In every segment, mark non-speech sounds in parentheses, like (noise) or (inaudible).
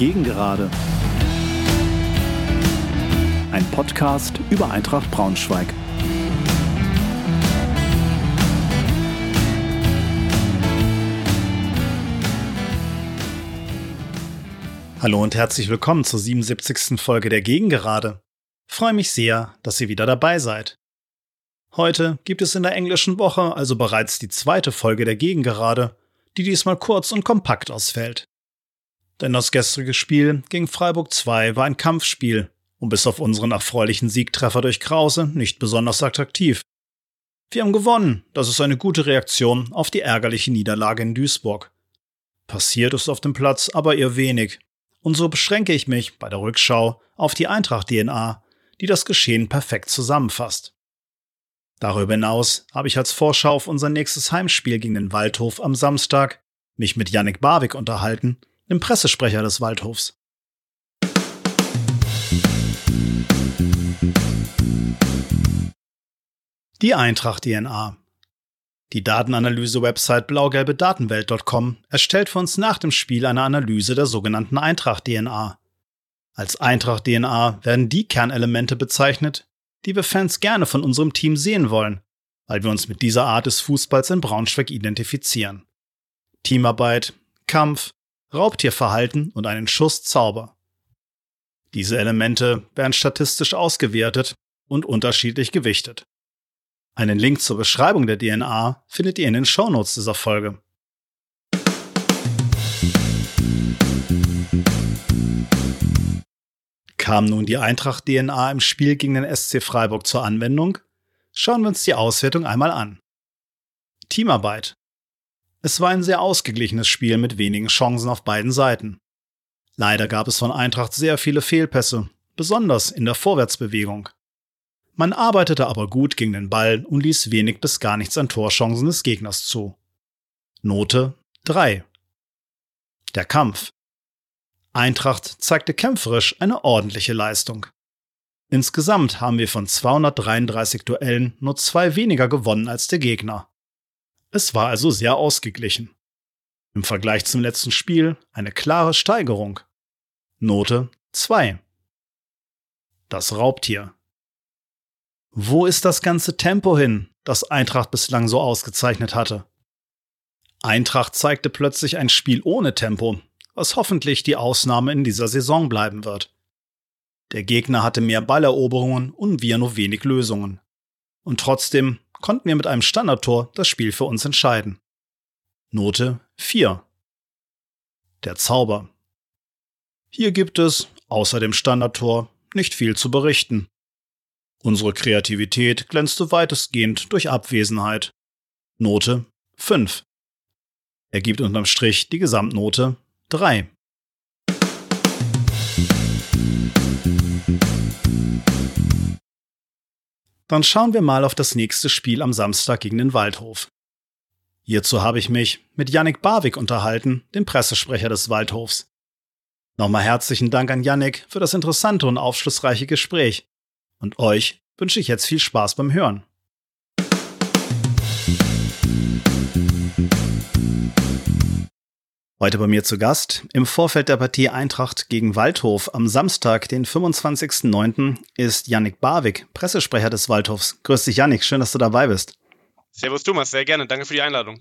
Gegengerade. Ein Podcast über Eintracht Braunschweig. Hallo und herzlich willkommen zur 77. Folge der Gegengerade. freue mich sehr, dass ihr wieder dabei seid. Heute gibt es in der englischen Woche also bereits die zweite Folge der Gegengerade, die diesmal kurz und kompakt ausfällt. Denn das gestrige Spiel gegen Freiburg 2 war ein Kampfspiel und bis auf unseren erfreulichen Siegtreffer durch Krause nicht besonders attraktiv. Wir haben gewonnen, das ist eine gute Reaktion auf die ärgerliche Niederlage in Duisburg. Passiert ist auf dem Platz aber eher wenig. Und so beschränke ich mich bei der Rückschau auf die Eintracht-DNA, die das Geschehen perfekt zusammenfasst. Darüber hinaus habe ich als Vorschau auf unser nächstes Heimspiel gegen den Waldhof am Samstag mich mit Yannick Barwick unterhalten, dem Pressesprecher des Waldhofs. Die Eintracht-DNA. Die Datenanalyse-Website blaugelbedatenwelt.com erstellt für uns nach dem Spiel eine Analyse der sogenannten Eintracht-DNA. Als Eintracht-DNA werden die Kernelemente bezeichnet, die wir Fans gerne von unserem Team sehen wollen, weil wir uns mit dieser Art des Fußballs in Braunschweig identifizieren. Teamarbeit, Kampf, Raubtierverhalten und einen Schuss Zauber. Diese Elemente werden statistisch ausgewertet und unterschiedlich gewichtet. Einen Link zur Beschreibung der DNA findet ihr in den Shownotes dieser Folge. Kam nun die Eintracht-DNA im Spiel gegen den SC Freiburg zur Anwendung? Schauen wir uns die Auswertung einmal an. Teamarbeit. Es war ein sehr ausgeglichenes Spiel mit wenigen Chancen auf beiden Seiten. Leider gab es von Eintracht sehr viele Fehlpässe, besonders in der Vorwärtsbewegung. Man arbeitete aber gut gegen den Ball und ließ wenig bis gar nichts an Torchancen des Gegners zu. Note 3. Der Kampf. Eintracht zeigte kämpferisch eine ordentliche Leistung. Insgesamt haben wir von 233 Duellen nur zwei weniger gewonnen als der Gegner. Es war also sehr ausgeglichen. Im Vergleich zum letzten Spiel eine klare Steigerung. Note 2. Das Raubtier. Wo ist das ganze Tempo hin, das Eintracht bislang so ausgezeichnet hatte? Eintracht zeigte plötzlich ein Spiel ohne Tempo, was hoffentlich die Ausnahme in dieser Saison bleiben wird. Der Gegner hatte mehr Balleroberungen und wir nur wenig Lösungen. Und trotzdem konnten wir mit einem Standardtor das Spiel für uns entscheiden. Note 4. Der Zauber. Hier gibt es, außer dem Standardtor, nicht viel zu berichten. Unsere Kreativität glänzte weitestgehend durch Abwesenheit. Note 5. Er gibt unterm Strich die Gesamtnote 3. Dann schauen wir mal auf das nächste Spiel am Samstag gegen den Waldhof. Hierzu habe ich mich mit Yannick Barwick unterhalten, dem Pressesprecher des Waldhofs. Nochmal herzlichen Dank an Yannick für das interessante und aufschlussreiche Gespräch. Und euch wünsche ich jetzt viel Spaß beim Hören. Heute bei mir zu Gast im Vorfeld der Partie Eintracht gegen Waldhof am Samstag, den 25.09., ist Yannick Barwick, Pressesprecher des Waldhofs. Grüß dich, Yannick. Schön, dass du dabei bist. Servus, Thomas. Sehr gerne. Danke für die Einladung.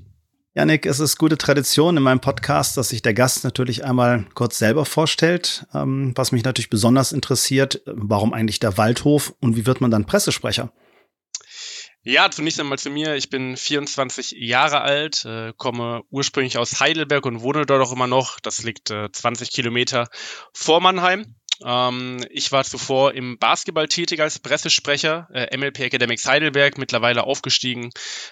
Yannick, es ist gute Tradition in meinem Podcast, dass sich der Gast natürlich einmal kurz selber vorstellt. Ähm, was mich natürlich besonders interessiert, warum eigentlich der Waldhof und wie wird man dann Pressesprecher? Ja, zunächst einmal zu mir. Ich bin 24 Jahre alt, äh, komme ursprünglich aus Heidelberg und wohne dort auch immer noch. Das liegt äh, 20 Kilometer vor Mannheim. Ähm, ich war zuvor im Basketball tätig als Pressesprecher, äh, MLP Academics Heidelberg, mittlerweile aufgestiegen,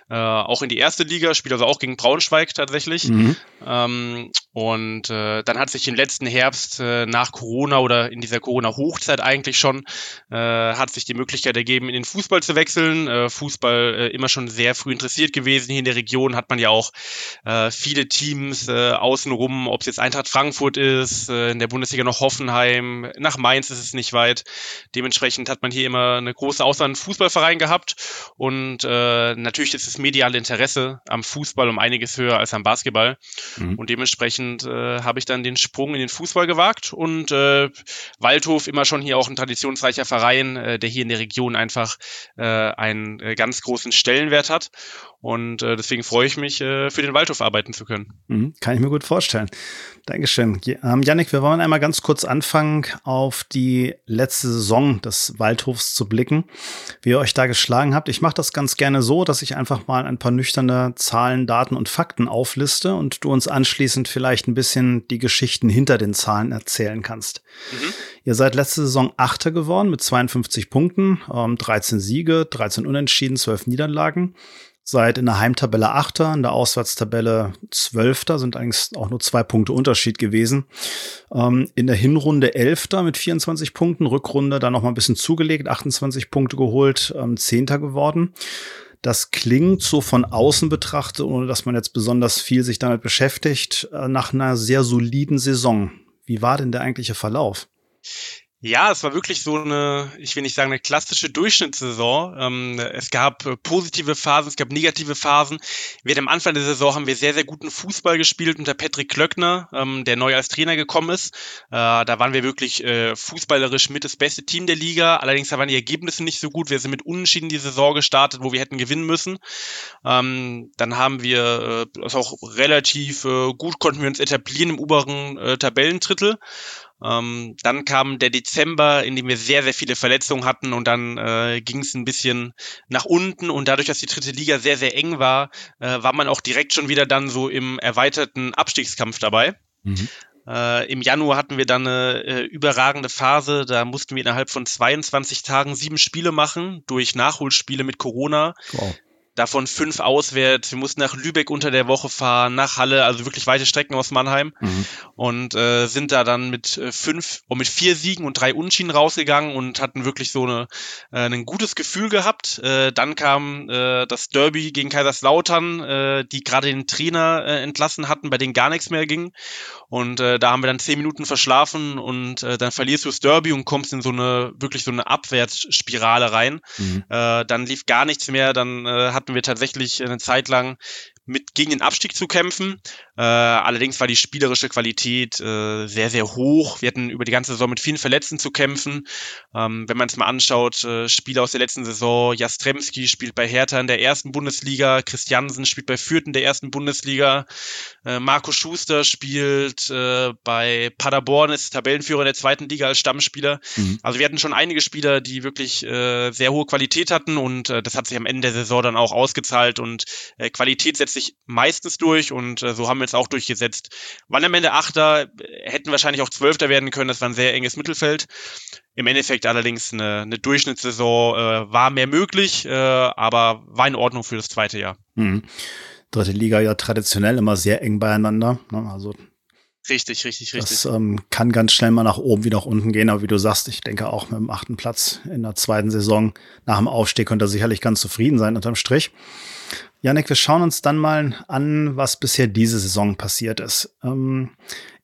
äh, auch in die erste Liga, spiele also auch gegen Braunschweig tatsächlich. Mhm. Ähm, und äh, dann hat sich im letzten Herbst äh, nach Corona oder in dieser Corona-Hochzeit eigentlich schon, äh, hat sich die Möglichkeit ergeben, in den Fußball zu wechseln. Äh, Fußball immer schon sehr früh interessiert gewesen. Hier in der Region hat man ja auch viele Teams außenrum, ob es jetzt Eintracht Frankfurt ist, in der Bundesliga noch Hoffenheim, nach Mainz ist es nicht weit. Dementsprechend hat man hier immer eine große Auswahl an Fußballverein gehabt und äh, natürlich ist das mediale Interesse am Fußball um einiges höher als am Basketball. Mhm. Und dementsprechend äh, habe ich dann den Sprung in den Fußball gewagt und äh, Waldhof immer schon hier auch ein traditionsreicher Verein, äh, der hier in der Region einfach äh, einen äh, ganz großen Stellenwert hat. Und äh, deswegen freue ich mich, äh, für den Waldhof arbeiten zu können. Mhm, kann ich mir gut vorstellen. Dankeschön. Ähm, Janik, wir wollen einmal ganz kurz anfangen, auf die letzte Saison des Waldhofs zu blicken, wie ihr euch da geschlagen habt. Ich mache das ganz gerne so, dass ich einfach mal ein paar nüchterne Zahlen, Daten und Fakten aufliste und du uns anschließend vielleicht ein bisschen die Geschichten hinter den Zahlen erzählen kannst. Mhm. Ihr seid letzte Saison Achter geworden mit 52 Punkten, ähm, 13 Siege, 13 Unentschieden, 12 Niederlagen seid in der Heimtabelle Achter, in der Auswärtstabelle Zwölfter, sind eigentlich auch nur zwei Punkte Unterschied gewesen. Ähm, in der Hinrunde Elfter mit 24 Punkten, Rückrunde dann noch mal ein bisschen zugelegt, 28 Punkte geholt, ähm, Zehnter geworden. Das klingt so von außen betrachtet, ohne dass man jetzt besonders viel sich damit beschäftigt, äh, nach einer sehr soliden Saison. Wie war denn der eigentliche Verlauf? Ja, es war wirklich so eine, ich will nicht sagen eine klassische Durchschnittssaison. Ähm, es gab äh, positive Phasen, es gab negative Phasen. Wir am Anfang der Saison haben wir sehr, sehr guten Fußball gespielt unter Patrick Klöckner, ähm, der neu als Trainer gekommen ist. Äh, da waren wir wirklich äh, fußballerisch mit das beste Team der Liga. Allerdings waren die Ergebnisse nicht so gut. Wir sind mit Unentschieden die Saison gestartet, wo wir hätten gewinnen müssen. Ähm, dann haben wir äh, das auch relativ äh, gut konnten wir uns etablieren im oberen äh, Tabellendrittel. Ähm, dann kam der Dezember, in dem wir sehr, sehr viele Verletzungen hatten und dann äh, ging es ein bisschen nach unten und dadurch, dass die dritte Liga sehr, sehr eng war, äh, war man auch direkt schon wieder dann so im erweiterten Abstiegskampf dabei. Mhm. Äh, Im Januar hatten wir dann eine äh, überragende Phase. Da mussten wir innerhalb von 22 Tagen sieben Spiele machen durch Nachholspiele mit Corona. Wow davon fünf auswärts. Wir mussten nach Lübeck unter der Woche fahren, nach Halle, also wirklich weite Strecken aus Mannheim mhm. und äh, sind da dann mit äh, fünf und mit vier Siegen und drei Unschienen rausgegangen und hatten wirklich so eine, äh, ein gutes Gefühl gehabt. Äh, dann kam äh, das Derby gegen Kaiserslautern, äh, die gerade den Trainer äh, entlassen hatten, bei denen gar nichts mehr ging und äh, da haben wir dann zehn Minuten verschlafen und äh, dann verlierst du das Derby und kommst in so eine, wirklich so eine Abwärtsspirale rein. Mhm. Äh, dann lief gar nichts mehr, dann äh, hatten wir tatsächlich eine Zeit lang mit gegen den Abstieg zu kämpfen. Äh, allerdings war die spielerische Qualität äh, sehr, sehr hoch. Wir hatten über die ganze Saison mit vielen Verletzten zu kämpfen. Ähm, wenn man es mal anschaut, äh, Spieler aus der letzten Saison, Jastremski spielt bei Hertha in der ersten Bundesliga, Christiansen spielt bei Fürth in der ersten Bundesliga, äh, Marco Schuster spielt äh, bei Paderborn, ist Tabellenführer in der zweiten Liga als Stammspieler. Mhm. Also wir hatten schon einige Spieler, die wirklich äh, sehr hohe Qualität hatten und äh, das hat sich am Ende der Saison dann auch ausgezahlt und äh, Qualität setzt sich meistens durch und äh, so haben wir es auch durchgesetzt. Waren am Ende Achter, hätten wahrscheinlich auch Zwölfter werden können, das war ein sehr enges Mittelfeld. Im Endeffekt allerdings eine, eine Durchschnittssaison äh, war mehr möglich, äh, aber war in Ordnung für das zweite Jahr. Mhm. Dritte Liga ja traditionell immer sehr eng beieinander. Ne? Also Richtig, richtig, richtig. Das ähm, kann ganz schnell mal nach oben wie nach unten gehen, aber wie du sagst, ich denke auch mit dem achten Platz in der zweiten Saison nach dem Aufstieg könnte er sicherlich ganz zufrieden sein unterm Strich. Janik, wir schauen uns dann mal an, was bisher diese Saison passiert ist. Ähm,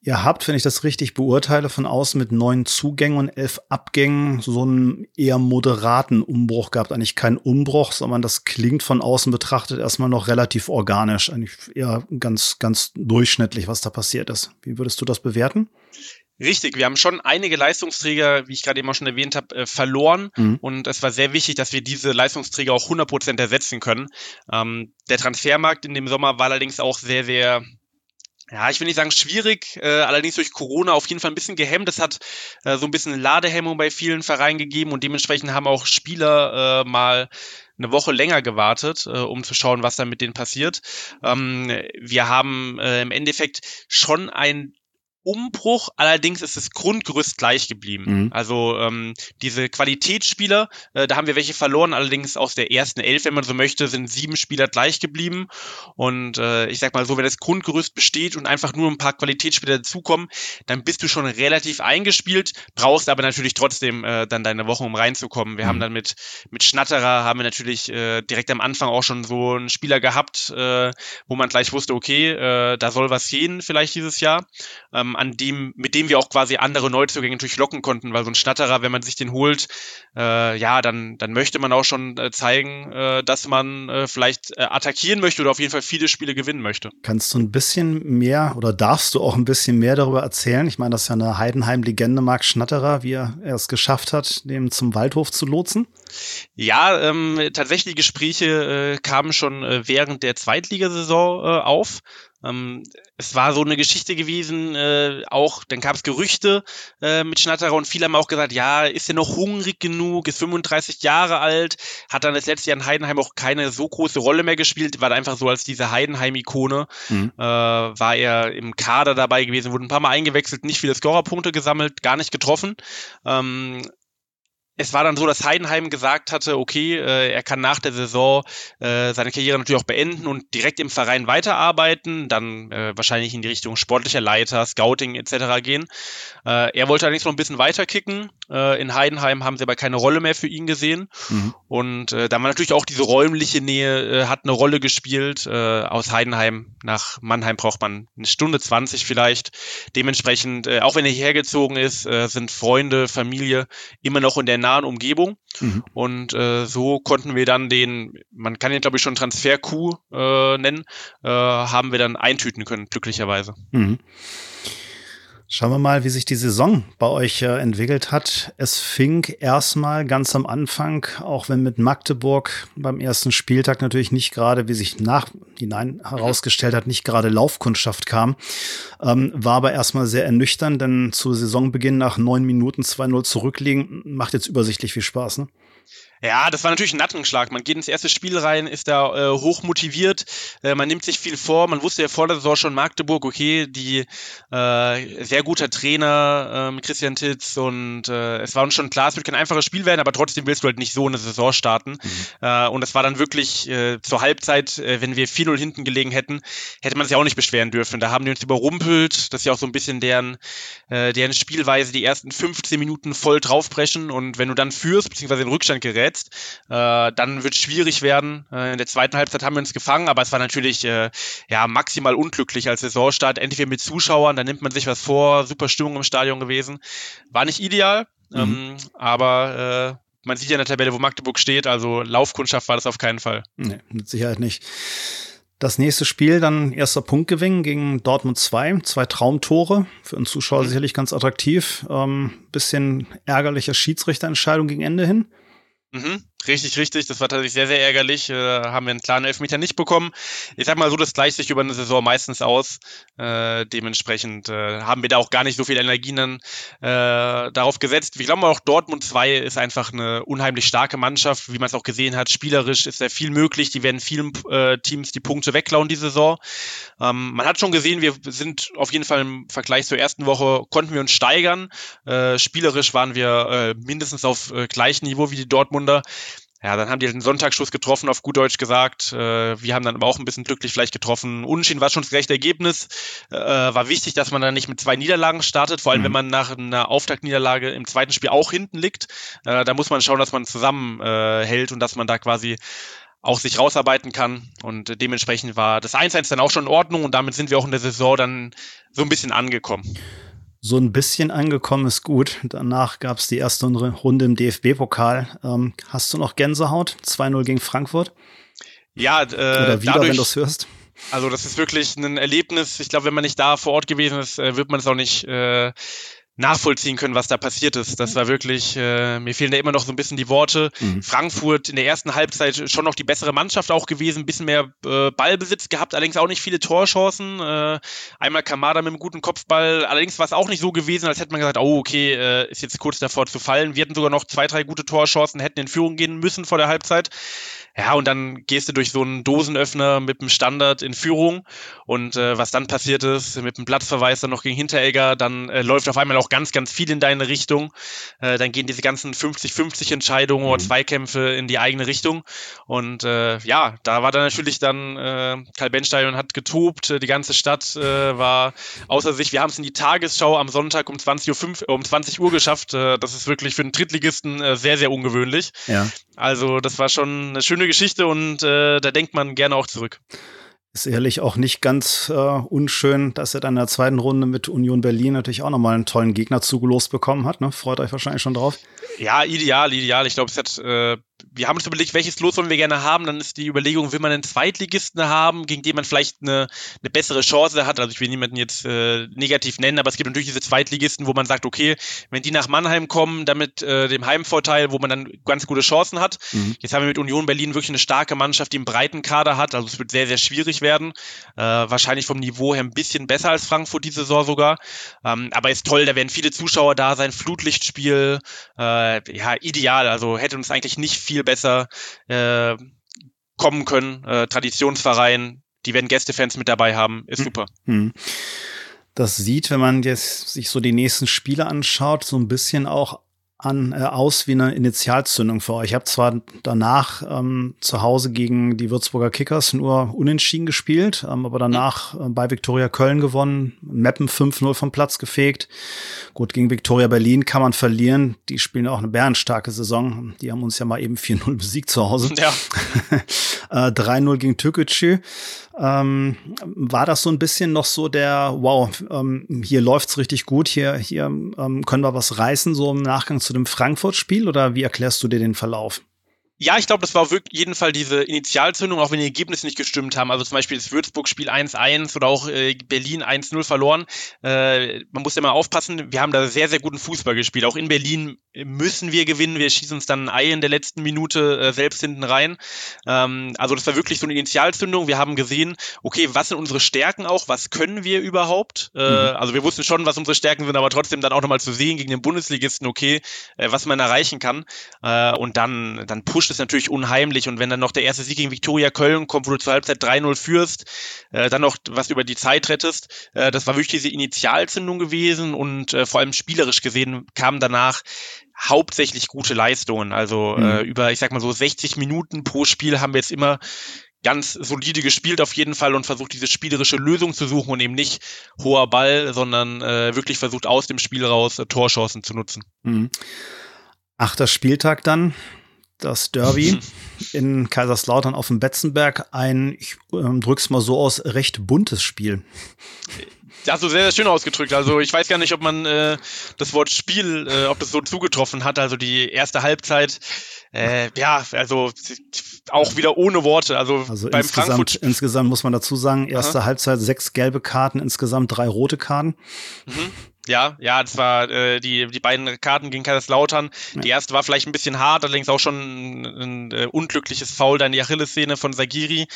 ihr habt, wenn ich das richtig beurteile, von außen mit neun Zugängen und elf Abgängen so einen eher moderaten Umbruch gehabt. Eigentlich kein Umbruch, sondern das klingt von außen betrachtet erstmal noch relativ organisch. Eigentlich eher ganz, ganz durchschnittlich, was da passiert ist. Wie würdest du das bewerten? Richtig, wir haben schon einige Leistungsträger, wie ich gerade eben auch schon erwähnt habe, äh, verloren. Mhm. Und es war sehr wichtig, dass wir diese Leistungsträger auch 100% ersetzen können. Ähm, der Transfermarkt in dem Sommer war allerdings auch sehr, sehr ja, ich will nicht sagen schwierig, äh, allerdings durch Corona auf jeden Fall ein bisschen gehemmt. Das hat äh, so ein bisschen Ladehemmung bei vielen Vereinen gegeben und dementsprechend haben auch Spieler äh, mal eine Woche länger gewartet, äh, um zu schauen, was da mit denen passiert. Ähm, wir haben äh, im Endeffekt schon ein Umbruch, allerdings ist das Grundgerüst gleich geblieben. Mhm. Also ähm, diese Qualitätsspieler, äh, da haben wir welche verloren, allerdings aus der ersten Elf, wenn man so möchte, sind sieben Spieler gleich geblieben. Und äh, ich sag mal so, wenn das Grundgerüst besteht und einfach nur ein paar Qualitätsspieler dazukommen, dann bist du schon relativ eingespielt, brauchst aber natürlich trotzdem äh, dann deine Woche, um reinzukommen. Wir mhm. haben dann mit, mit Schnatterer haben wir natürlich äh, direkt am Anfang auch schon so einen Spieler gehabt, äh, wo man gleich wusste, okay, äh, da soll was gehen vielleicht dieses Jahr. Ähm, ähm, an dem, mit dem wir auch quasi andere Neuzugänge natürlich locken konnten, weil so ein Schnatterer, wenn man sich den holt, äh, ja, dann, dann möchte man auch schon äh, zeigen, äh, dass man äh, vielleicht äh, attackieren möchte oder auf jeden Fall viele Spiele gewinnen möchte. Kannst du ein bisschen mehr oder darfst du auch ein bisschen mehr darüber erzählen? Ich meine, das ist ja eine Heidenheim-Legende, Marc Schnatterer, wie er es geschafft hat, dem zum Waldhof zu lotsen. Ja, ähm, tatsächlich die Gespräche äh, kamen schon äh, während der Zweitligasaison äh, auf. Ähm, es war so eine Geschichte gewesen, äh, auch, dann gab es Gerüchte äh, mit Schnatterer und viele haben auch gesagt, ja, ist er noch hungrig genug, ist 35 Jahre alt, hat dann das letzte Jahr in Heidenheim auch keine so große Rolle mehr gespielt, war einfach so als diese Heidenheim-Ikone, mhm. äh, war er im Kader dabei gewesen, wurde ein paar Mal eingewechselt, nicht viele Scorerpunkte gesammelt, gar nicht getroffen. Ähm, es war dann so, dass Heidenheim gesagt hatte, okay, äh, er kann nach der Saison äh, seine Karriere natürlich auch beenden und direkt im Verein weiterarbeiten, dann äh, wahrscheinlich in die Richtung sportlicher Leiter, Scouting etc. gehen. Äh, er wollte allerdings noch ein bisschen weiter kicken. Äh, in Heidenheim haben sie aber keine Rolle mehr für ihn gesehen. Mhm. Und äh, da war natürlich auch diese räumliche Nähe, äh, hat eine Rolle gespielt. Aus Heidenheim nach Mannheim braucht man eine Stunde 20 vielleicht. Dementsprechend, auch wenn er hierher gezogen ist, sind Freunde, Familie immer noch in der nahen Umgebung. Mhm. Und äh, so konnten wir dann den, man kann ihn glaube ich schon Transfer-Coup äh, nennen, äh, haben wir dann eintüten können, glücklicherweise. Mhm. Schauen wir mal, wie sich die Saison bei euch äh, entwickelt hat. Es fing erstmal ganz am Anfang, auch wenn mit Magdeburg beim ersten Spieltag natürlich nicht gerade, wie sich nachhinein herausgestellt hat, nicht gerade Laufkundschaft kam, ähm, war aber erstmal sehr ernüchternd, denn zu Saisonbeginn nach neun Minuten 2-0 zurückliegen, macht jetzt übersichtlich viel Spaß, ne? Ja, das war natürlich ein Nattenschlag. Man geht ins erste Spiel rein, ist da äh, hoch motiviert, äh, man nimmt sich viel vor. Man wusste ja vor der Saison schon Magdeburg, okay, die äh, sehr guter Trainer äh, Christian Titz und äh, es war uns schon klar, es wird kein einfaches Spiel werden, aber trotzdem willst du halt nicht so eine Saison starten. Mhm. Äh, und es war dann wirklich äh, zur Halbzeit, äh, wenn wir 4-0 hinten gelegen hätten, hätte man sich auch nicht beschweren dürfen. Da haben die uns überrumpelt. Das ist ja auch so ein bisschen deren, äh, deren Spielweise, die ersten 15 Minuten voll draufbrechen und wenn du dann führst, beziehungsweise in Rückstand gerät, verletzt. Äh, dann wird es schwierig werden. Äh, in der zweiten Halbzeit haben wir uns gefangen, aber es war natürlich äh, ja maximal unglücklich als Saisonstart. Entweder mit Zuschauern, da nimmt man sich was vor, super Stimmung im Stadion gewesen. War nicht ideal, mhm. ähm, aber äh, man sieht ja in der Tabelle, wo Magdeburg steht, also Laufkundschaft war das auf keinen Fall. Nee, mit Sicherheit nicht. Das nächste Spiel dann erster Punktgewinn gegen Dortmund 2, zwei Traumtore, für einen Zuschauer mhm. sicherlich ganz attraktiv. Ähm, bisschen ärgerliche Schiedsrichterentscheidung gegen Ende hin. Mhm. Richtig, richtig. Das war tatsächlich sehr, sehr ärgerlich. Äh, haben wir einen klaren Elfmeter nicht bekommen. Ich sag mal so, das gleicht sich über eine Saison meistens aus. Äh, dementsprechend äh, haben wir da auch gar nicht so viel Energien dann äh, darauf gesetzt. Ich glaube auch Dortmund 2 ist einfach eine unheimlich starke Mannschaft, wie man es auch gesehen hat. Spielerisch ist da viel möglich. Die werden vielen äh, Teams die Punkte wegklauen diese Saison. Ähm, man hat schon gesehen, wir sind auf jeden Fall im Vergleich zur ersten Woche, konnten wir uns steigern. Äh, spielerisch waren wir mindestens auf gleichem Niveau wie die Dortmunder. Ja, dann haben die den Sonntagsschuss getroffen, auf gut Deutsch gesagt. Äh, wir haben dann aber auch ein bisschen glücklich vielleicht getroffen. Unentschieden war schon das gerechte Ergebnis. Äh, war wichtig, dass man dann nicht mit zwei Niederlagen startet, vor allem mhm. wenn man nach einer Auftaktniederlage im zweiten Spiel auch hinten liegt. Äh, da muss man schauen, dass man zusammenhält äh, und dass man da quasi auch sich rausarbeiten kann. Und dementsprechend war das 1-1 dann auch schon in Ordnung und damit sind wir auch in der Saison dann so ein bisschen angekommen so ein bisschen angekommen ist gut. Danach gab es die erste Runde im DFB-Pokal. Ähm, hast du noch Gänsehaut? 2-0 gegen Frankfurt? Ja, äh, Oder wieder, dadurch, wenn du es hörst. Also das ist wirklich ein Erlebnis. Ich glaube, wenn man nicht da vor Ort gewesen ist, äh, wird man es auch nicht äh, nachvollziehen können, was da passiert ist. Das war wirklich, äh, mir fehlen da immer noch so ein bisschen die Worte. Mhm. Frankfurt in der ersten Halbzeit schon noch die bessere Mannschaft auch gewesen, ein bisschen mehr äh, Ballbesitz gehabt, allerdings auch nicht viele Torchancen. Äh, einmal Kamada mit einem guten Kopfball, allerdings war es auch nicht so gewesen, als hätte man gesagt, oh okay, äh, ist jetzt kurz davor zu fallen. Wir hatten sogar noch zwei, drei gute Torchancen, hätten in Führung gehen müssen vor der Halbzeit. Ja, und dann gehst du durch so einen Dosenöffner mit dem Standard in Führung. Und äh, was dann passiert ist, mit dem Platzverweis dann noch gegen Hinteregger, dann äh, läuft auf einmal auch ganz, ganz viel in deine Richtung. Äh, dann gehen diese ganzen 50-50 Entscheidungen mhm. oder Zweikämpfe in die eigene Richtung. Und äh, ja, da war dann natürlich dann äh, Karl Benstein hat getobt, äh, die ganze Stadt äh, war außer sich. Wir haben es in die Tagesschau am Sonntag um 20.05 Uhr, um 20 Uhr geschafft. Äh, das ist wirklich für einen Drittligisten äh, sehr, sehr ungewöhnlich. Ja. Also das war schon eine schöne Geschichte und äh, da denkt man gerne auch zurück. Ist ehrlich auch nicht ganz äh, unschön, dass er dann in der zweiten Runde mit Union Berlin natürlich auch nochmal einen tollen Gegner zugelost bekommen hat. Ne? Freut euch wahrscheinlich schon drauf. Ja, ideal, ideal. Ich glaube, es hat äh, wir haben uns überlegt, welches Los wollen wir gerne haben. Dann ist die Überlegung, will man einen Zweitligisten haben, gegen den man vielleicht eine, eine bessere Chance hat. Also ich will niemanden jetzt äh, negativ nennen, aber es gibt natürlich diese Zweitligisten, wo man sagt, okay, wenn die nach Mannheim kommen, damit äh, dem Heimvorteil, wo man dann ganz gute Chancen hat. Mhm. Jetzt haben wir mit Union Berlin wirklich eine starke Mannschaft, die einen breiten Kader hat. Also es wird sehr, sehr schwierig werden. Äh, wahrscheinlich vom Niveau her ein bisschen besser als Frankfurt diese Saison sogar. Ähm, aber ist toll, da werden viele Zuschauer da sein, Flutlichtspiel, äh, ja, ideal. Also hätte uns eigentlich nicht viel viel besser äh, kommen können. Äh, Traditionsverein, die werden Gästefans mit dabei haben, ist hm. super. Hm. Das sieht, wenn man jetzt sich so die nächsten Spiele anschaut, so ein bisschen auch an, äh, aus wie eine Initialzündung für euch. Ich habe zwar danach ähm, zu Hause gegen die Würzburger Kickers nur unentschieden gespielt, ähm, aber danach äh, bei Viktoria Köln gewonnen, Meppen 5-0 vom Platz gefegt. Gut, gegen Viktoria Berlin kann man verlieren. Die spielen auch eine bärenstarke Saison. Die haben uns ja mal eben 4-0 besiegt zu Hause. Ja. (laughs) äh, 3-0 gegen Türkgücü. Ähm, war das so ein bisschen noch so der, wow, ähm, hier läuft's richtig gut, hier, hier ähm, können wir was reißen, so im Nachgang zu dem Frankfurt-Spiel oder wie erklärst du dir den Verlauf? Ja, ich glaube, das war auf jeden Fall diese Initialzündung, auch wenn die Ergebnisse nicht gestimmt haben. Also zum Beispiel das Würzburg-Spiel 1-1 oder auch äh, Berlin 1-0 verloren. Äh, man muss ja mal aufpassen, wir haben da sehr, sehr guten Fußball gespielt. Auch in Berlin müssen wir gewinnen. Wir schießen uns dann ein Ei in der letzten Minute äh, selbst hinten rein. Ähm, also das war wirklich so eine Initialzündung. Wir haben gesehen, okay, was sind unsere Stärken auch? Was können wir überhaupt? Äh, mhm. Also wir wussten schon, was unsere Stärken sind, aber trotzdem dann auch nochmal zu sehen gegen den Bundesligisten, okay, äh, was man erreichen kann. Äh, und dann, dann pusht es natürlich unheimlich. Und wenn dann noch der erste Sieg gegen Viktoria Köln kommt, wo du zur Halbzeit 3-0 führst, äh, dann noch was über die Zeit rettest, äh, das war wirklich diese Initialzündung gewesen und äh, vor allem spielerisch gesehen kam danach hauptsächlich gute Leistungen. Also mhm. äh, über, ich sag mal so 60 Minuten pro Spiel haben wir jetzt immer ganz solide gespielt auf jeden Fall und versucht diese spielerische Lösung zu suchen und eben nicht hoher Ball, sondern äh, wirklich versucht aus dem Spiel raus äh, Torchancen zu nutzen. Mhm. Achter Spieltag dann das Derby (laughs) in Kaiserslautern auf dem Betzenberg ein, ich ähm, drück's mal so aus, recht buntes Spiel. Das hast du sehr, sehr schön ausgedrückt. Also ich weiß gar nicht, ob man äh, das Wort Spiel, äh, ob das so zugetroffen hat. Also die erste Halbzeit, äh, ja, also auch wieder ohne Worte. Also, also beim insgesamt, Frankfurt insgesamt muss man dazu sagen, erste Aha. Halbzeit sechs gelbe Karten, insgesamt drei rote Karten. Mhm. Ja, ja, das war äh, die, die beiden Karten gegen Kaiserslautern. Ja. Die erste war vielleicht ein bisschen hart, allerdings auch schon ein, ein, äh, unglückliches Foul da in die Achillessehne von Sagiri.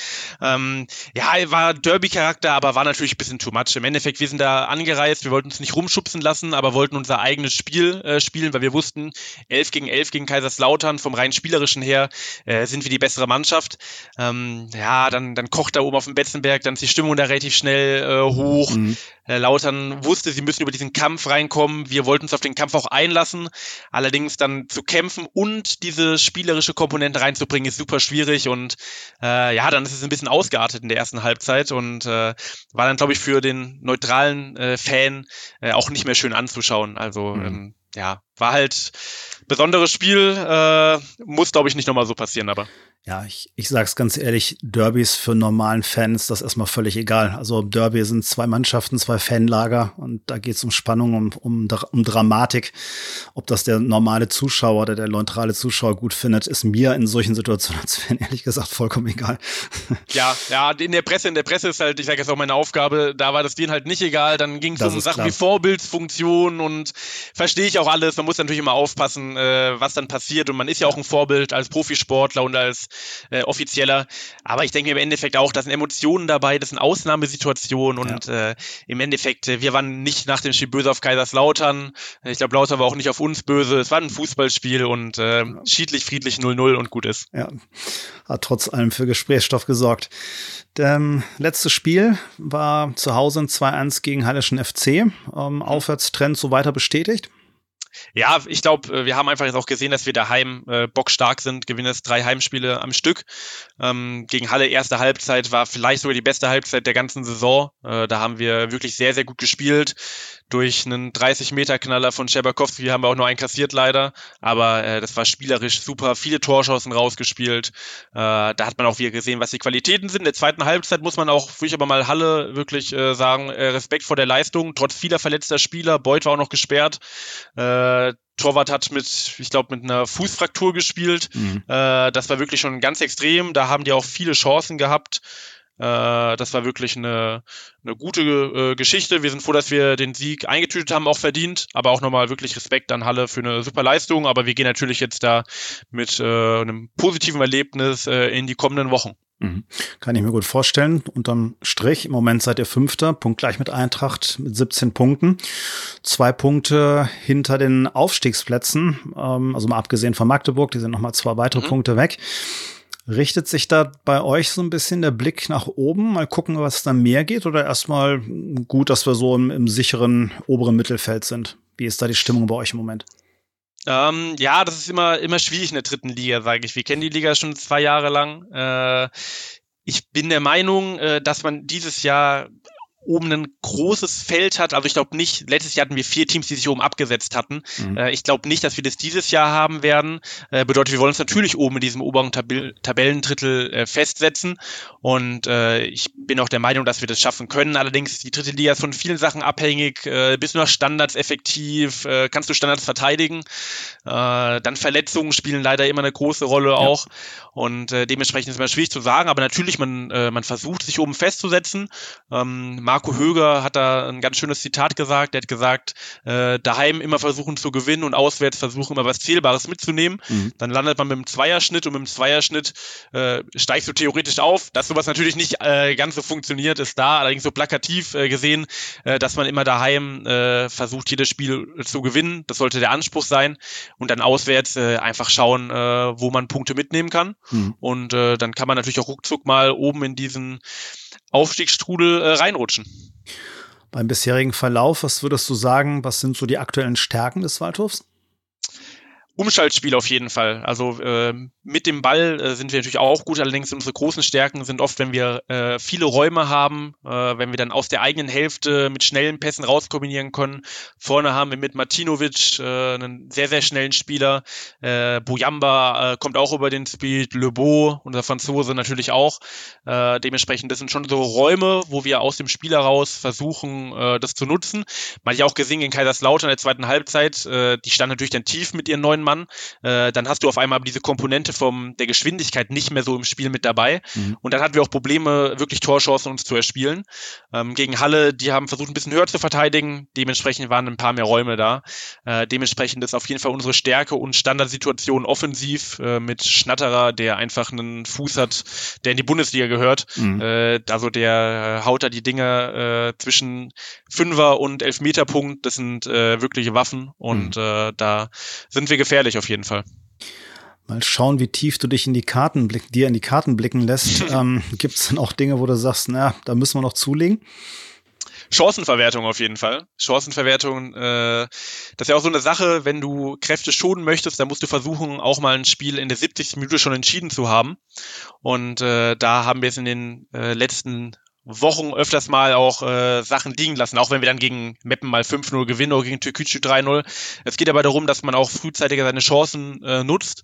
Ähm, ja, war Derby-Charakter, aber war natürlich ein bisschen too much. Im Endeffekt, wir sind da angereist, wir wollten uns nicht rumschubsen lassen, aber wollten unser eigenes Spiel äh, spielen, weil wir wussten, 11 gegen 11 gegen Kaiserslautern, vom rein spielerischen her äh, sind wir die bessere Mannschaft. Ähm, ja, dann, dann kocht da oben auf dem Betzenberg, dann ist die Stimmung da relativ schnell äh, hoch. Mhm. Äh, Lautern wusste, sie müssen über diesen Kampf reinkommen. Wir wollten uns auf den Kampf auch einlassen. Allerdings dann zu kämpfen und diese spielerische Komponente reinzubringen, ist super schwierig. Und äh, ja, dann ist es ein bisschen ausgeartet in der ersten Halbzeit und äh, war dann, glaube ich, für den neutralen äh, Fan äh, auch nicht mehr schön anzuschauen. Also mhm. ähm, ja, war halt besonderes Spiel. Äh, muss, glaube ich, nicht nochmal so passieren, aber. Ja, ich, ich sag's ganz ehrlich, Derbys für normalen Fans, das ist erstmal völlig egal. Also Derby sind zwei Mannschaften, zwei Fanlager und da geht's um Spannung, um, um, um Dramatik. Ob das der normale Zuschauer oder der neutrale Zuschauer gut findet, ist mir in solchen Situationen (laughs) als Fan ehrlich gesagt vollkommen egal. (laughs) Ja, ja, in der Presse, in der Presse ist halt, ich sage jetzt auch meine Aufgabe, da war das denen halt nicht egal. Dann ging es um Sachen klar. wie Vorbildsfunktion und verstehe ich auch alles. Man muss natürlich immer aufpassen, äh, was dann passiert. Und man ist ja auch ein Vorbild als Profisportler und als äh, offizieller. Aber ich denke im Endeffekt auch, da sind Emotionen dabei, das sind Ausnahmesituationen und ja. äh, im Endeffekt, äh, wir waren nicht nach dem Spiel böse auf Kaiserslautern. Ich glaube, Lautern war auch nicht auf uns böse. Es war ein Fußballspiel und äh, schiedlich, friedlich 0-0 und gut ist. Ja, hat trotz allem für Gesprächsstoff gesorgt. Ähm, letzte Spiel war zu Hause ein 2-1 gegen Hallischen FC. Ähm, mhm. Aufwärtstrend so weiter bestätigt. Ja, ich glaube, äh, wir haben einfach jetzt auch gesehen, dass wir daheim äh, bockstark sind, gewinnen jetzt drei Heimspiele am Stück. Ähm, gegen Halle erste Halbzeit war vielleicht sogar die beste Halbzeit der ganzen Saison. Äh, da haben wir wirklich sehr, sehr gut gespielt. Durch einen 30-Meter-Knaller von Scherbakowski haben wir auch nur einen kassiert leider, aber äh, das war spielerisch super, viele Torschancen rausgespielt. Äh, da hat man auch wieder gesehen, was die Qualitäten sind. In der zweiten Halbzeit muss man auch, würde ich aber mal Halle wirklich äh, sagen, äh, Respekt vor der Leistung, trotz vieler verletzter Spieler. Beuth war auch noch gesperrt. Äh, Torwart hat mit, ich glaube, mit einer Fußfraktur gespielt. Mhm. Äh, das war wirklich schon ganz extrem. Da haben die auch viele Chancen gehabt. Äh, das war wirklich eine, eine gute äh, Geschichte. Wir sind froh, dass wir den Sieg eingetütet haben, auch verdient. Aber auch nochmal wirklich Respekt an Halle für eine super Leistung. Aber wir gehen natürlich jetzt da mit äh, einem positiven Erlebnis in die kommenden Wochen. Mhm. Kann ich mir gut vorstellen. Unterm Strich, im Moment seid ihr Fünfter, punktgleich mit Eintracht mit 17 Punkten. Zwei Punkte hinter den Aufstiegsplätzen, ähm, also mal abgesehen von Magdeburg, die sind nochmal zwei weitere mhm. Punkte weg. Richtet sich da bei euch so ein bisschen der Blick nach oben? Mal gucken, was da mehr geht? Oder erstmal gut, dass wir so im, im sicheren oberen Mittelfeld sind? Wie ist da die Stimmung bei euch im Moment? Ähm, ja, das ist immer, immer schwierig in der dritten Liga, sage ich. Wir kennen die Liga schon zwei Jahre lang. Äh, ich bin der Meinung, äh, dass man dieses Jahr oben ein großes Feld hat. Also ich glaube nicht, letztes Jahr hatten wir vier Teams, die sich oben abgesetzt hatten. Mhm. Äh, ich glaube nicht, dass wir das dieses Jahr haben werden. Äh, bedeutet, wir wollen uns natürlich oben in diesem oberen Tab Tabellendrittel äh, festsetzen. Und äh, ich bin auch der Meinung, dass wir das schaffen können. Allerdings, die dritte Liga ist von vielen Sachen abhängig. Äh, bist du nach Standards effektiv? Äh, kannst du Standards verteidigen? Dann Verletzungen spielen leider immer eine große Rolle ja. auch. Und äh, dementsprechend ist es immer schwierig zu sagen. Aber natürlich, man, man versucht, sich oben festzusetzen. Ähm, Marco Höger hat da ein ganz schönes Zitat gesagt. Er hat gesagt, äh, daheim immer versuchen zu gewinnen und auswärts versuchen immer was Zählbares mitzunehmen. Mhm. Dann landet man mit dem Zweierschnitt und mit dem Zweierschnitt äh, steigst du theoretisch auf. Dass sowas natürlich nicht äh, ganz so funktioniert, ist da allerdings so plakativ äh, gesehen, äh, dass man immer daheim äh, versucht, jedes Spiel zu gewinnen. Das sollte der Anspruch sein. Und dann auswärts äh, einfach schauen, äh, wo man Punkte mitnehmen kann. Mhm. Und äh, dann kann man natürlich auch ruckzuck mal oben in diesen Aufstiegsstrudel äh, reinrutschen. Beim bisherigen Verlauf, was würdest du sagen, was sind so die aktuellen Stärken des Waldhofs? Umschaltspiel auf jeden Fall. Also äh, mit dem Ball äh, sind wir natürlich auch gut, allerdings unsere großen Stärken sind oft, wenn wir äh, viele Räume haben, äh, wenn wir dann aus der eigenen Hälfte mit schnellen Pässen rauskombinieren können. Vorne haben wir mit Martinovic äh, einen sehr, sehr schnellen Spieler. Äh, Bojamba äh, kommt auch über den Speed, Lebeau, unser Franzose natürlich auch. Dementsprechend, das sind schon so Räume, wo wir aus dem Spiel heraus versuchen, das zu nutzen. Man hat ja auch gesehen in Kaiserslautern in der zweiten Halbzeit, die stand natürlich dann tief mit ihren neuen Mann, äh, dann hast du auf einmal diese Komponente vom der Geschwindigkeit nicht mehr so im Spiel mit dabei. Mhm. Und dann hatten wir auch Probleme, wirklich Torchancen uns zu erspielen. Ähm, gegen Halle, die haben versucht, ein bisschen höher zu verteidigen. Dementsprechend waren ein paar mehr Räume da. Äh, dementsprechend ist auf jeden Fall unsere Stärke und Standardsituation offensiv äh, mit Schnatterer, der einfach einen Fuß hat, der in die Bundesliga gehört. Mhm. Äh, also der haut da die Dinge äh, zwischen Fünfer und Elfmeterpunkt. Das sind äh, wirkliche Waffen und mhm. äh, da sind wir gefährdet gefährlich auf jeden Fall. Mal schauen, wie tief du dich in die Karten blick, dir in die Karten blicken lässt. (laughs) ähm, Gibt es dann auch Dinge, wo du sagst, na, da müssen wir noch zulegen? Chancenverwertung auf jeden Fall. Chancenverwertung, äh, das ist ja auch so eine Sache, wenn du Kräfte schonen möchtest, dann musst du versuchen, auch mal ein Spiel in der 70. Minute schon entschieden zu haben. Und äh, da haben wir es in den äh, letzten Wochen öfters mal auch äh, Sachen liegen lassen, auch wenn wir dann gegen Meppen mal 5-0 gewinnen oder gegen Türkgücü 3-0. Es geht aber darum, dass man auch frühzeitiger seine Chancen äh, nutzt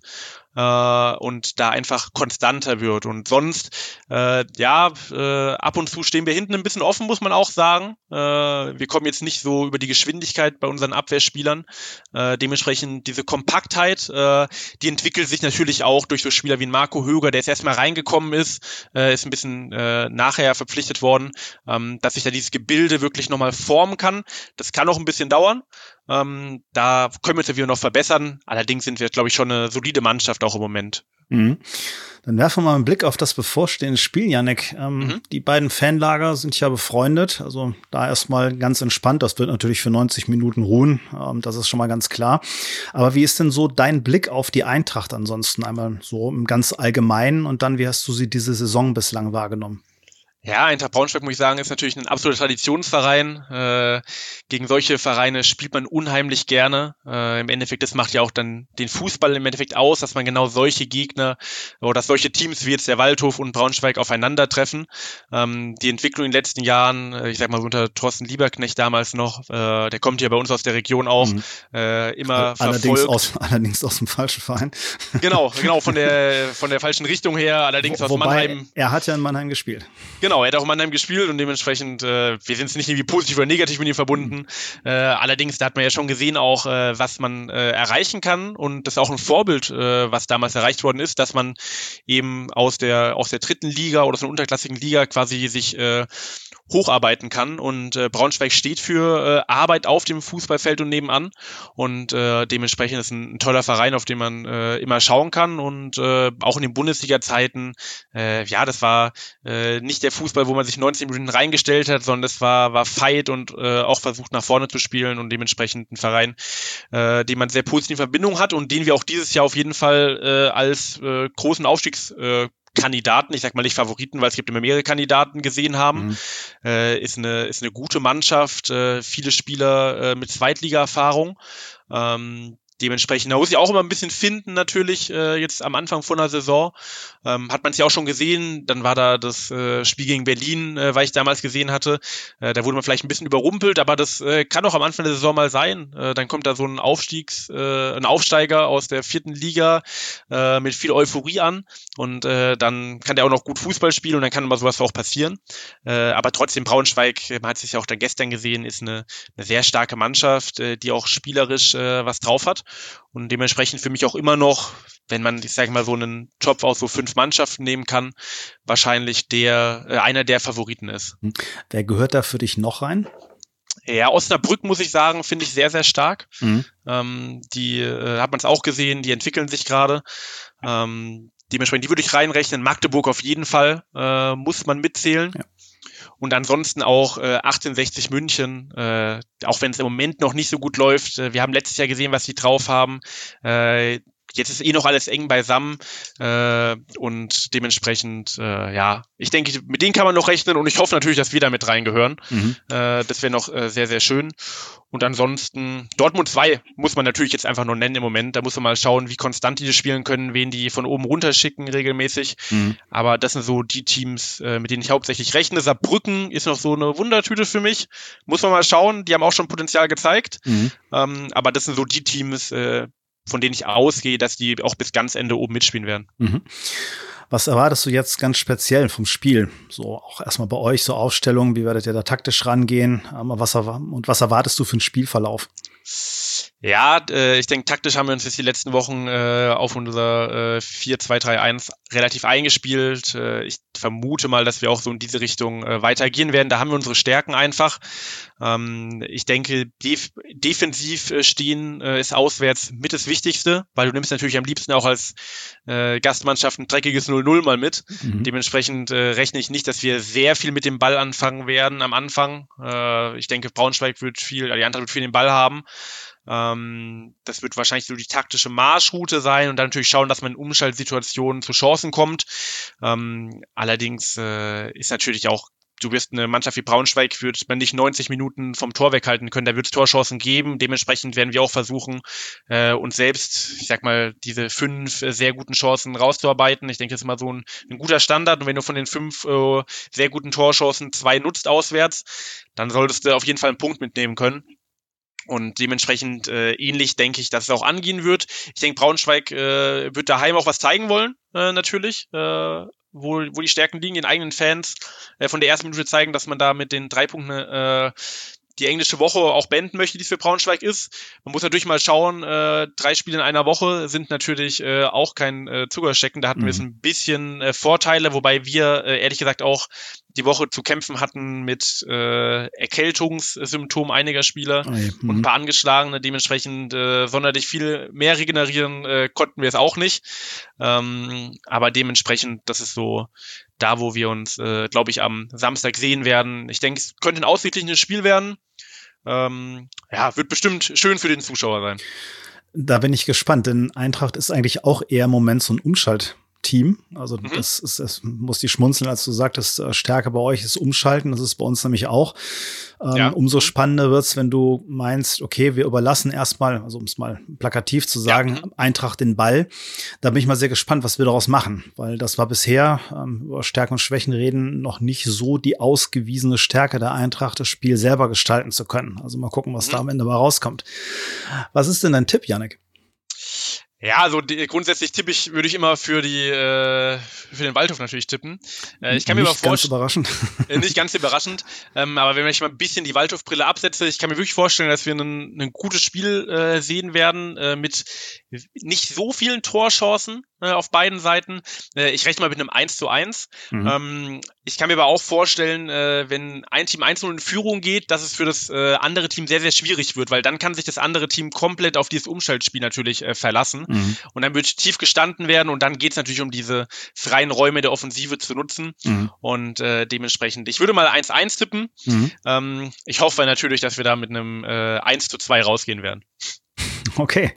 äh, und da einfach konstanter wird. Und sonst, äh, ja, äh, ab und zu stehen wir hinten ein bisschen offen, muss man auch sagen. Äh, wir kommen jetzt nicht so über die Geschwindigkeit bei unseren Abwehrspielern. Äh, dementsprechend diese Kompaktheit, äh, die entwickelt sich natürlich auch durch so Spieler wie Marco Höger, der jetzt erstmal reingekommen ist, äh, ist ein bisschen äh, nachher verpflichtet worden, ähm, dass sich da dieses Gebilde wirklich nochmal formen kann. Das kann auch ein bisschen dauern. Ähm, da können wir uns ja wieder noch verbessern. Allerdings sind wir, glaube ich, schon eine solide Mannschaft auch im Moment. Mhm. Dann werfen wir mal einen Blick auf das bevorstehende Spiel, Janek. Ähm, mhm. Die beiden Fanlager sind ja befreundet, also da erstmal ganz entspannt. Das wird natürlich für 90 Minuten ruhen, ähm, das ist schon mal ganz klar. Aber wie ist denn so dein Blick auf die Eintracht ansonsten einmal so im ganz Allgemeinen und dann, wie hast du sie diese Saison bislang wahrgenommen? Ja, Eintracht Braunschweig, muss ich sagen, ist natürlich ein absoluter Traditionsverein. Äh, gegen solche Vereine spielt man unheimlich gerne. Äh, Im Endeffekt, das macht ja auch dann den Fußball im Endeffekt aus, dass man genau solche Gegner oder dass solche Teams wie jetzt der Waldhof und Braunschweig aufeinandertreffen. Ähm, die Entwicklung in den letzten Jahren, äh, ich sag mal unter Thorsten Lieberknecht damals noch, äh, der kommt ja bei uns aus der Region auch, mhm. äh, immer allerdings verfolgt. Aus, (laughs) allerdings aus dem falschen Verein. (laughs) Genau, genau, von der, von der falschen Richtung her, allerdings Wo, aus Mannheim. Er hat ja in Mannheim gespielt. Genau, er hat auch Mannheim gespielt und dementsprechend, äh, wir sind es nicht irgendwie positiv oder negativ mit ihm verbunden. Mhm. Äh, allerdings, da hat man ja schon gesehen auch, äh, was man äh, erreichen kann und das ist auch ein Vorbild, äh, was damals erreicht worden ist, dass man eben aus der, aus der dritten Liga oder aus einer unterklassigen Liga quasi sich äh, hocharbeiten kann. Und Braunschweig steht für Arbeit auf dem Fußballfeld und nebenan. Und dementsprechend ist ein, ein toller Verein, auf den man immer schauen kann. Und auch in den Bundesliga-Zeiten, ja, das war nicht der Fußball, wo man sich 19 Minuten reingestellt hat, sondern das war, war Fight und äh, auch versucht nach vorne zu spielen und dementsprechend ein Verein, äh, den man sehr positive Verbindung hat und den wir auch dieses Jahr auf jeden Fall äh, als äh, großen Aufstiegs äh, Kandidaten, ich sag mal nicht Favoriten, weil es gibt immer mehrere Kandidaten gesehen haben. Mhm. Äh, ist, eine, ist eine gute Mannschaft, äh, viele Spieler äh, mit Zweitliga-Erfahrung. Ähm, Dementsprechend, da muss ich auch immer ein bisschen finden, natürlich, äh, jetzt am Anfang von der Saison. Ähm, hat man es ja auch schon gesehen, dann war da das äh, Spiel gegen Berlin, äh, weil ich damals gesehen hatte. Äh, da wurde man vielleicht ein bisschen überrumpelt, aber das äh, kann auch am Anfang der Saison mal sein. Äh, dann kommt da so ein Aufstiegs, äh, ein Aufsteiger aus der vierten Liga äh, mit viel Euphorie an und äh, dann kann der auch noch gut Fußball spielen und dann kann immer sowas auch passieren. Äh, aber trotzdem, Braunschweig, man hat sich ja auch dann gestern gesehen, ist eine, eine sehr starke Mannschaft, äh, die auch spielerisch äh, was drauf hat und dementsprechend für mich auch immer noch, wenn man, ich sage mal, so einen Job aus so fünf Mannschaften nehmen kann, wahrscheinlich der äh, einer der Favoriten ist. Hm. Wer gehört da für dich noch rein? Ja, Osnabrück muss ich sagen, finde ich sehr, sehr stark. Mhm. Ähm, die äh, hat man es auch gesehen, die entwickeln sich gerade. Ähm, dementsprechend, die würde ich reinrechnen. Magdeburg auf jeden Fall äh, muss man mitzählen. Ja. Und ansonsten auch äh, 1860 München, äh, auch wenn es im Moment noch nicht so gut läuft. Äh, wir haben letztes Jahr gesehen, was sie drauf haben. Äh, jetzt ist eh noch alles eng beisammen äh, und dementsprechend, äh, ja, ich denke, mit denen kann man noch rechnen und ich hoffe natürlich, dass wir da mit reingehören. Mhm. Äh, das wäre noch äh, sehr, sehr schön. Und ansonsten, Dortmund 2 muss man natürlich jetzt einfach nur nennen im Moment. Da muss man mal schauen, wie konstant die spielen können, wen die von oben runter schicken regelmäßig. Mhm. Aber das sind so die Teams, äh, mit denen ich hauptsächlich rechne. Saarbrücken ist noch so eine Wundertüte für mich. Muss man mal schauen. Die haben auch schon Potenzial gezeigt. Mhm. Ähm, aber das sind so die Teams, äh, von denen ich ausgehe, dass die auch bis ganz Ende oben mitspielen werden. Mhm. Was erwartest du jetzt ganz speziell vom Spiel? So auch erstmal bei euch, so Aufstellungen, wie werdet ihr da taktisch rangehen? Was, und was erwartest du für einen Spielverlauf? Ja, äh, ich denke, taktisch haben wir uns jetzt die letzten Wochen äh, auf unser äh, 4-2-3-1 relativ eingespielt. Äh, ich vermute mal, dass wir auch so in diese Richtung äh, weitergehen werden. Da haben wir unsere Stärken einfach. Ähm, ich denke, def defensiv äh, stehen äh, ist auswärts mit das Wichtigste, weil du nimmst natürlich am liebsten auch als äh, Gastmannschaft ein dreckiges 0-0 mal mit. Mhm. Dementsprechend äh, rechne ich nicht, dass wir sehr viel mit dem Ball anfangen werden am Anfang. Äh, ich denke, Braunschweig wird viel, die Eintracht wird viel den Ball haben. Ähm, das wird wahrscheinlich so die taktische Marschroute sein und dann natürlich schauen, dass man in Umschaltsituationen zu Chancen kommt. Ähm, allerdings äh, ist natürlich auch du wirst eine Mannschaft wie Braunschweig, wird man nicht 90 Minuten vom Tor weghalten können. Da wird es Torchancen geben. Dementsprechend werden wir auch versuchen, äh, uns selbst, ich sag mal, diese fünf äh, sehr guten Chancen rauszuarbeiten. Ich denke, das ist immer so ein, ein guter Standard. Und wenn du von den fünf äh, sehr guten Torchancen zwei nutzt auswärts, dann solltest du auf jeden Fall einen Punkt mitnehmen können. Und dementsprechend äh, ähnlich denke ich, dass es auch angehen wird. Ich denke, Braunschweig äh, wird daheim auch was zeigen wollen, äh, natürlich, äh, wo, wo die Stärken liegen, den eigenen Fans äh, von der ersten Minute zeigen, dass man da mit den drei Punkten äh, die englische Woche auch beenden möchte, die es für Braunschweig ist. Man muss natürlich mal schauen, äh, drei Spiele in einer Woche sind natürlich äh, auch kein äh, Zuckerstecken. Da hatten mhm. wir jetzt ein bisschen äh, Vorteile, wobei wir äh, ehrlich gesagt auch die Woche zu kämpfen hatten mit äh, Erkältungssymptomen einiger Spieler ja. mhm. und ein paar angeschlagene. Dementsprechend äh, sonderlich viel mehr regenerieren äh, konnten wir es auch nicht. Ähm, aber dementsprechend, das ist so da, wo wir uns, äh, glaube ich, am Samstag sehen werden. Ich denke, es könnte ein ausgeglichenes Spiel werden. Ähm, ja, wird bestimmt schön für den Zuschauer sein. Da bin ich gespannt, denn Eintracht ist eigentlich auch eher im Moment so ein Umschalt Team. Also mhm. das ist, es muss die schmunzeln, als du sagtest, äh, Stärke bei euch ist Umschalten. Das ist bei uns nämlich auch. Ähm, ja. Umso spannender wird's, wenn du meinst, okay, wir überlassen erstmal, also um es mal plakativ zu sagen, ja. Eintracht den Ball. Da bin ich mal sehr gespannt, was wir daraus machen, weil das war bisher ähm, über Stärken und Schwächen reden noch nicht so die ausgewiesene Stärke der Eintracht, das Spiel selber gestalten zu können. Also mal gucken, was mhm. da am Ende mal rauskommt. Was ist denn dein Tipp, Janik? Ja, also die, grundsätzlich tippe ich, würde ich immer für die äh, für den Waldhof natürlich tippen. Äh, ich kann nicht mir aber vorstellen, ganz überraschend. (laughs) Äh, nicht ganz überraschend, ähm, aber wenn ich mal ein bisschen die Waldhof-Brille absetze, ich kann mir wirklich vorstellen, dass wir ein, ein gutes Spiel äh, sehen werden äh, mit nicht so vielen Torchancen äh, auf beiden Seiten. Äh, ich rechne mal mit einem 1 zu 1. Mhm. Ähm, ich kann mir aber auch vorstellen, äh, wenn ein Team 1 in Führung geht, dass es für das äh, andere Team sehr, sehr schwierig wird, weil dann kann sich das andere Team komplett auf dieses Umschaltspiel natürlich äh, verlassen. Mhm. Und dann wird tief gestanden werden und dann geht es natürlich um diese freien Räume der Offensive zu nutzen. Mhm. Und äh, dementsprechend, ich würde mal 1-1 tippen. Mhm. Ähm, ich hoffe natürlich, dass wir da mit einem äh, 1 zu 2 rausgehen werden. Okay.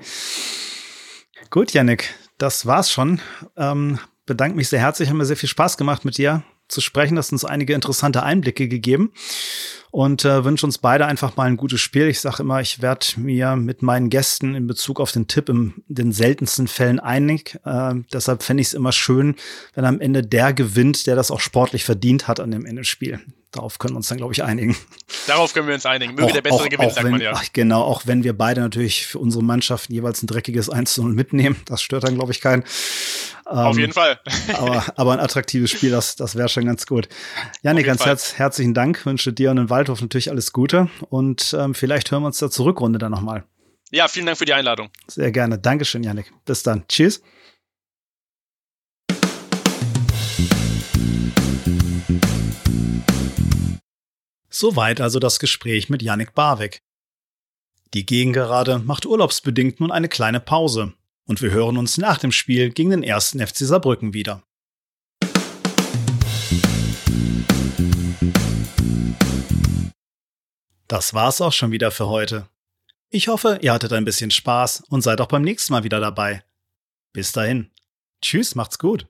Gut, Yannick, das war's schon. Ähm, bedanke mich sehr herzlich, haben mir sehr viel Spaß gemacht mit dir zu sprechen. Das uns einige interessante Einblicke gegeben und äh, wünsche uns beide einfach mal ein gutes Spiel. Ich sage immer, ich werde mir mit meinen Gästen in Bezug auf den Tipp in den seltensten Fällen einig. Äh, deshalb fände ich es immer schön, wenn am Ende der gewinnt, der das auch sportlich verdient hat an dem Ende Spiel. Darauf können wir uns dann, glaube ich, einigen. Darauf können wir uns einigen. Möge auch, der Bessere gewinnen, sagt wenn, man ja. Ach, genau, auch wenn wir beide natürlich für unsere Mannschaften jeweils ein dreckiges 1 zu 0 mitnehmen. Das stört dann, glaube ich, keinen. Auf ähm, jeden Fall. aber, aber ein attraktives Spiel, das, das wäre schon ganz gut. Janik, ganz herz, herzlichen Dank. Wünsche dir und den Waldhof natürlich alles Gute. Und ähm, vielleicht hören wir uns da zur Rückrunde dann nochmal. Ja, vielen Dank für die Einladung. Sehr gerne. Dankeschön, Janik. Bis dann. Tschüss. Soweit also das Gespräch mit Yannick Barwig. Die Gegengerade macht urlaubsbedingt nun eine kleine Pause und wir hören uns nach dem Spiel gegen den ersten FC Saarbrücken wieder. Das war's auch schon wieder für heute. Ich hoffe, ihr hattet ein bisschen Spaß und seid auch beim nächsten Mal wieder dabei. Bis dahin. Tschüss, macht's gut.